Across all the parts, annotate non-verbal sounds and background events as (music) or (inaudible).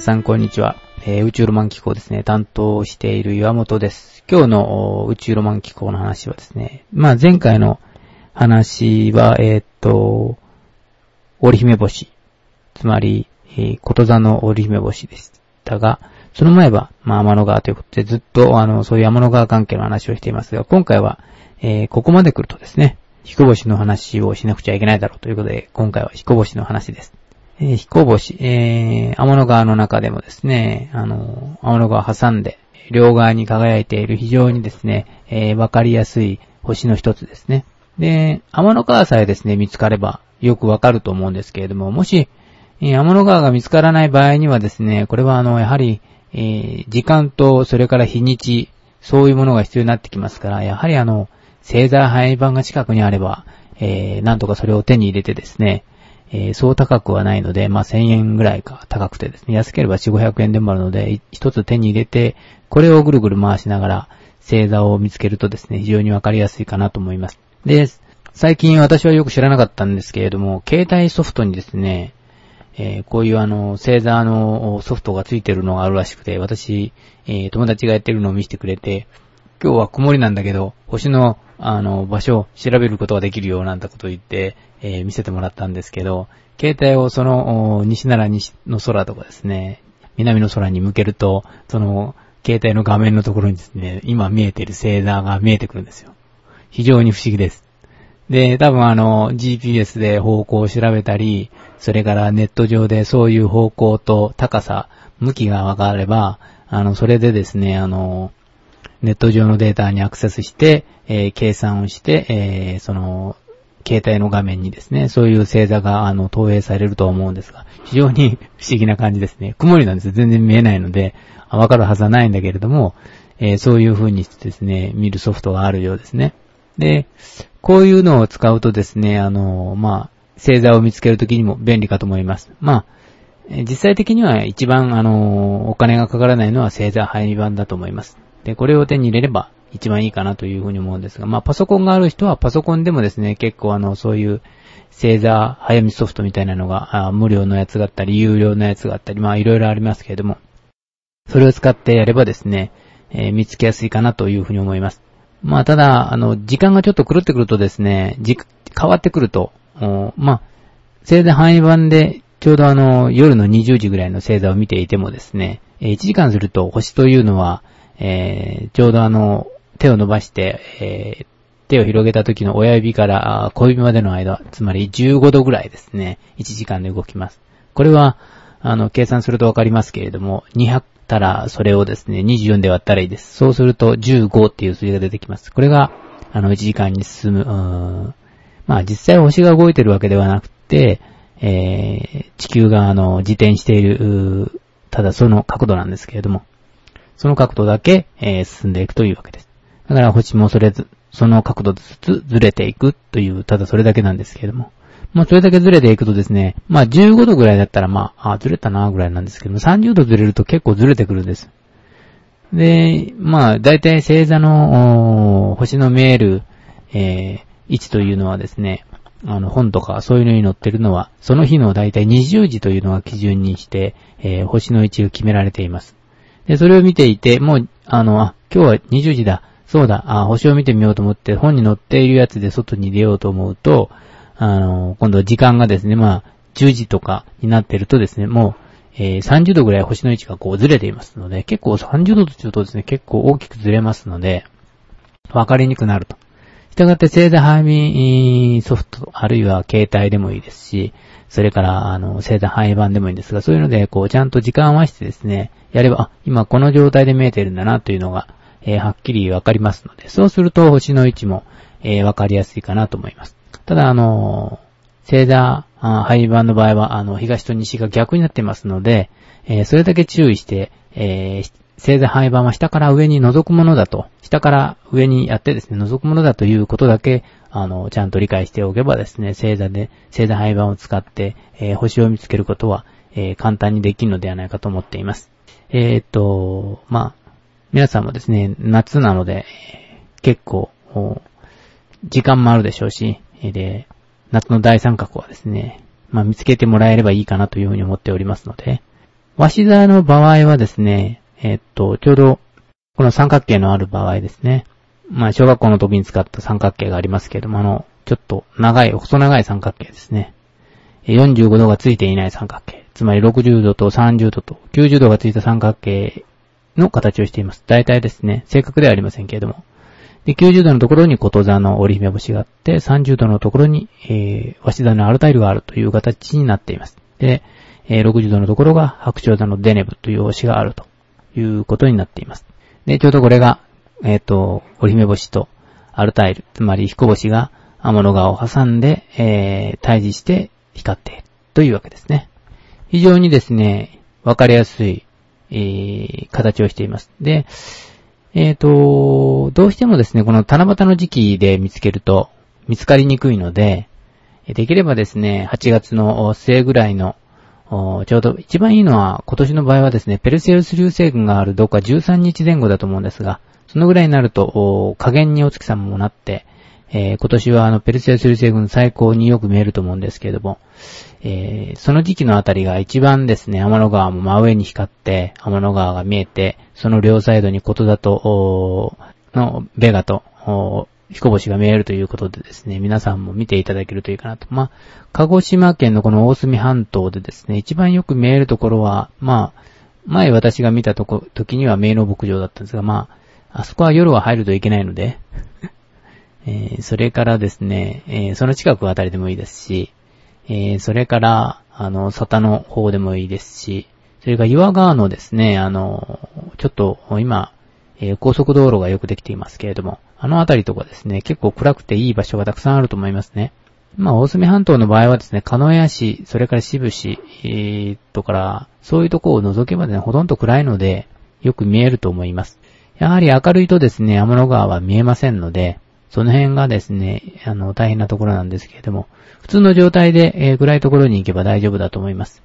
皆さん、こんにちは。えー宇宙ロマン機構ですね、担当している岩本です。今日の宇宙ロマン機構の話はですね、まあ前回の話は、えーっと、織姫星、つまり、えー、こと座の織姫星でしたが、その前は、まあ天の川ということで、ずっと、あの、そういう天の川関係の話をしていますが、今回は、えーここまで来るとですね、彦星の話をしなくちゃいけないだろうということで、今回は彦星の話です。えー彦星、えー、天の川の中でもですね、あの、天の川挟んで、両側に輝いている非常にですね、えーわかりやすい星の一つですね。で、天の川さえですね、見つかればよくわかると思うんですけれども、もし、えー天の川が見つからない場合にはですね、これはあの、やはり、えー時間と、それから日にち、そういうものが必要になってきますから、やはりあの、星座配板が近くにあれば、えーなんとかそれを手に入れてですね、えーそう高くはないので、まあ、1000円ぐらいか高くてですね、安ければ4、500円でもあるので、一つ手に入れて、これをぐるぐる回しながら、星座を見つけるとですね、非常にわかりやすいかなと思います。で、最近私はよく知らなかったんですけれども、携帯ソフトにですね、えーこういうあの、星座のソフトがついてるのがあるらしくて、私、えー友達がやってるのを見せてくれて、今日は曇りなんだけど、星の、あの、場所を調べることができるよう、なんてことを言って、えー見せてもらったんですけど、携帯をその、西なら西の空とかですね、南の空に向けると、その、携帯の画面のところにですね、今見えている星座が見えてくるんですよ。非常に不思議です。で、多分あの、GPS で方向を調べたり、それからネット上でそういう方向と高さ、向きが分かれば、あの、それでですね、あの、ネット上のデータにアクセスして、えー計算をして、えーその、携帯の画面にですね、そういう星座が、あの、投影されると思うんですが、非常に (laughs) 不思議な感じですね。曇りなんですよ。全然見えないので、わかるはずはないんだけれども、えーそういう風にしてですね、見るソフトがあるようですね。で、こういうのを使うとですね、あの、まあ、星座を見つけるときにも便利かと思います。まあ、実際的には一番、あの、お金がかからないのは星座配板だと思います。で、これを手に入れれば一番いいかなというふうに思うんですが、まあ、パソコンがある人はパソコンでもですね、結構あの、そういう星座早見ソフトみたいなのが、あ無料のやつがあったり、有料のやつがあったり、まあ、いろいろありますけれども、それを使ってやればですね、えー見つけやすいかなというふうに思います。まあ、ただ、あの、時間がちょっと狂ってくるとですね、じ、変わってくると、まあ、星座範囲版で、ちょうどあの、夜の20時ぐらいの星座を見ていてもですね、1時間すると星というのは、えーちょうどあの、手を伸ばして、えー手を広げた時の親指から小指までの間、つまり15度ぐらいですね、1時間で動きます。これは、あの、計算するとわかりますけれども、200たらそれをですね、24で割ったらいいです。そうすると15っていう数字が出てきます。これが、あの、1時間に進む、うーんまあ実際星が動いてるわけではなくて、えー地球があの、自転している、ただその角度なんですけれども、その角度だけ、えー進んでいくというわけです。だから星もそれず、その角度ずつずれていくという、ただそれだけなんですけれども。もうそれだけずれていくとですね、まあ15度ぐらいだったらまあ、あ、ずれたなぐらいなんですけども、30度ずれると結構ずれてくるんです。で、まあ、大体星座の、星の見える、えー位置というのはですね、あの、本とかそういうのに載ってるのは、その日の大体20時というのが基準にして、えー星の位置が決められています。で、それを見ていて、もう、あの、あ、今日は20時だ、そうだ、あ、星を見てみようと思って、本に載っているやつで外に出ようと思うと、あの、今度は時間がですね、まあ、10時とかになってるとですね、もう、えー30度ぐらい星の位置がこうずれていますので、結構30度とするとですね、結構大きくずれますので、わかりにくくなると。したがって星座配見ソフト、あるいは携帯でもいいですし、それから、あの、星座配板でもいいんですが、そういうので、こう、ちゃんと時間を合わせてですね、やれば、あ、今この状態で見えてるんだな、というのが、えーはっきりわかりますので、そうすると星の位置も、えーわかりやすいかなと思います。ただ、あのー星座、あ配板の場合は、あの、東と西が逆になってますので、えーそれだけ注意して、えー星座配板は下から上に覗くものだと、下から上にやってですね、覗くものだということだけ、あの、ちゃんと理解しておけばですね、星座で、星座配板を使って、えー星を見つけることは、えー簡単にできるのではないかと思っています。えーっと、まあ、皆さんもですね、夏なので、結構、時間もあるでしょうし、で、夏の大三角はですね、まあ見つけてもらえればいいかなというふうに思っておりますので、鷲座の場合はですね、えっと、ちょうど、この三角形のある場合ですね。まあ、小学校の時に使った三角形がありますけれども、あの、ちょっと長い、細長い三角形ですね。45度がついていない三角形。つまり60度と30度と90度がついた三角形の形をしています。大体ですね、正確ではありませんけれども。で、90度のところにこと座の織姫星があって、30度のところに、えー、和紙座のアルタイルがあるという形になっています。で、えー、60度のところが白鳥座のデネブという星があるということになっています。で、ちょうどこれが、えっ、ー、と、織姫星とアルタイル、つまり彦星が天の川を挟んで、えー、対峙して光っているというわけですね。非常にですね、わかりやすい、えー、形をしています。で、えっ、ー、と、どうしてもですね、この七夕の時期で見つけると見つかりにくいので、できればですね、8月の末ぐらいの、ちょうど一番いいのは今年の場合はですね、ペルセウス流星群があるどっか13日前後だと思うんですが、そのぐらいになると、加減にお月様もなって、えー、今年はあの、ペルセウス流星群最高によく見えると思うんですけれども、えー、その時期のあたりが一番ですね、天の川も真上に光って、天の川が見えて、その両サイドにことだと、の、ベガと、彦星が見えるということでですね、皆さんも見ていただけるといいかなと。まあ、鹿児島県のこの大隅半島でですね、一番よく見えるところは、まあ、前私が見たとこ、時には名の牧場だったんですが、まあ、あそこは夜は入るといけないので、えー、それからですね、えー、その近くあたりでもいいですし、えー、それから、あの、沙汰の方でもいいですし、それから岩川のですね、あの、ちょっと今、え高速道路がよくできていますけれども、あのあたりとかですね、結構暗くていい場所がたくさんあると思いますね。まあ、大隅半島の場合はですね、鹿屋市、それから渋市、えー、とから、そういうとこを除けばね、ほとんど暗いので、よく見えると思います。やはり明るいとですね、天の川は見えませんので、その辺がですね、あの、大変なところなんですけれども、普通の状態で、えー、暗いところに行けば大丈夫だと思います。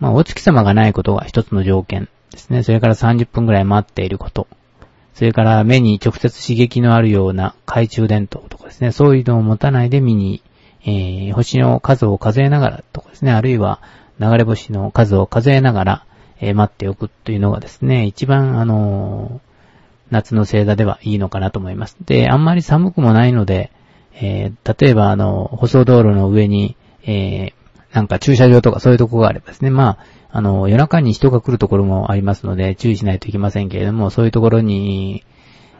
まあ、お月様がないことが一つの条件ですね。それから30分くらい待っていること。それから目に直接刺激のあるような懐中電灯とかですね、そういうのを持たないで見に、えー、星の数を数えながらとかですね、あるいは流れ星の数を数えながら、えー、待っておくというのがですね、一番あのー夏の星座ではいいのかなと思います。で、あんまり寒くもないので、えー、例えばあの、舗装道路の上に、えー、なんか駐車場とかそういうとこがあればですね、まあ、あの、夜中に人が来るところもありますので、注意しないといけませんけれども、そういうところに、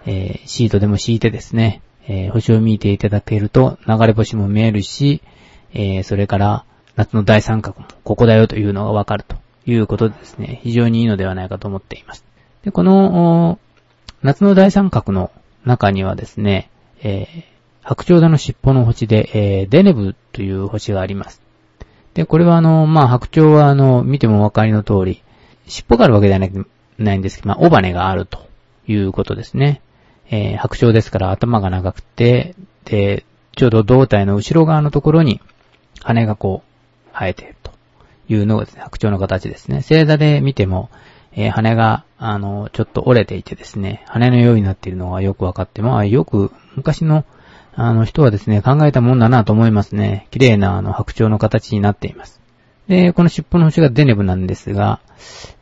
えー、シートでも敷いてですね、えー、星を見ていただけると、流れ星も見えるし、えー、それから、夏の大三角も、ここだよというのがわかるということでですね、非常にいいのではないかと思っています。で、この、夏の大三角の中にはですね、えー、白鳥座の尻尾の星で、えー、デネブという星があります。で、これはあの、まあ、白鳥はあの、見てもお分かりの通り、尻尾があるわけではないんですけど、まあ、尾羽があるということですね。えー、白鳥ですから頭が長くて、で、ちょうど胴体の後ろ側のところに羽がこう生えているというのがですね、白鳥の形ですね。星座で見ても、えー、羽が、あの、ちょっと折れていてですね、羽のようになっているのがよくわかって、まあ、よく、昔の、あの人はですね、考えたもんだなと思いますね。綺麗な、あの、白鳥の形になっています。で、この尻尾の星がデネブなんですが、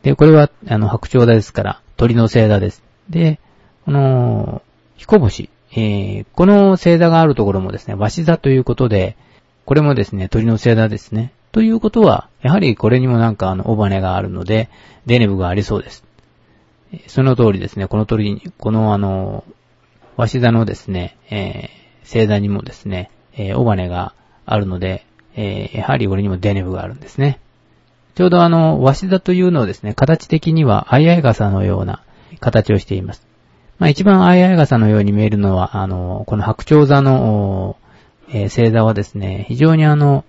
で、これは、あの、白鳥座ですから、鳥の星座です。で、この、彦星、えー、この星座があるところもですね、和紙座ということで、これもですね、鳥の星座ですね。ということは、やはりこれにもなんかあの、尾羽があるので、デネブがありそうです。その通りですね、この鳥に、このあの、和紙座のですね、えー、星座にもですね、えー、尾羽があるので、えー、やはりこれにもデネブがあるんですね。ちょうどあの、和紙座というのをですね、形的には、あいあい傘のような形をしています。まあ一番あいあい傘のように見えるのは、あの、この白鳥座の、えー、星座はですね、非常にあの、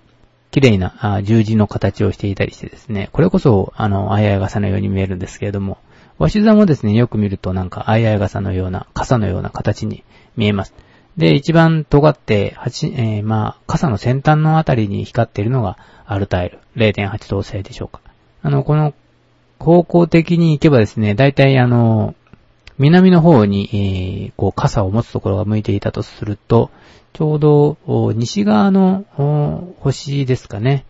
綺麗な十字の形をしていたりしてですね、これこそ、あの、あいあい傘のように見えるんですけれども、和紙座もですね、よく見るとなんか、あいあい傘のような、傘のような形に見えます。で、一番尖って、8、えー、まあ、傘の先端のあたりに光っているのがアルタイル。0.8等星でしょうか。あの、この、方向的に行けばですね、大体あの、南の方に、えー、こう、傘を持つところが向いていたとすると、ちょうど、西側の星ですかね。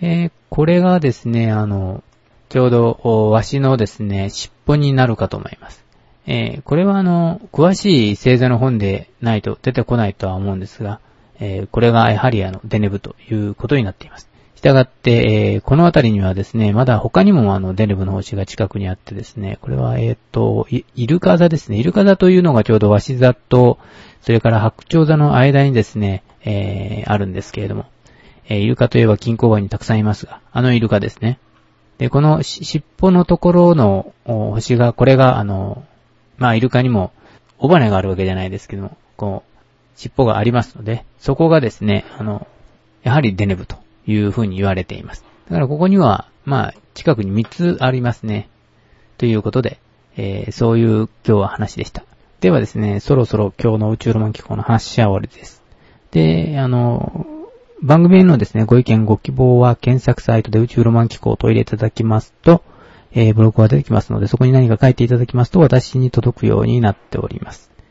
えー、これがですね、あの、ちょうど、ワシのですね、尻尾になるかと思います。えー、これはあの、詳しい星座の本でないと出てこないとは思うんですが、えー、これがやはりあの、デネブということになっています。したがって、えー、この辺りにはですね、まだ他にもあの、デネブの星が近くにあってですね、これは、えっ、ー、と、イルカ座ですね。イルカ座というのがちょうどワシ座と、それから白鳥座の間にですね、えー、あるんですけれども、えー、イルカといえば近郊湾にたくさんいますが、あのイルカですね。で、この尻尾のところの星が、これが、あの、まあ、イルカにも、尾羽があるわけじゃないですけども、こう、尻尾がありますので、そこがですね、あの、やはりデネブとというふうに言われています。だからここには、まあ、近くに3つありますね。ということで、えー、そういう今日は話でした。ではですね、そろそろ今日の宇宙ロマン機構の話は終わりです。で、あの、番組へのですね、ご意見、ご希望は検索サイトで宇宙ロマン機構と入れていただきますと、えー、ブログが出てきますので、そこに何か書いていただきますと、私に届くようになっております。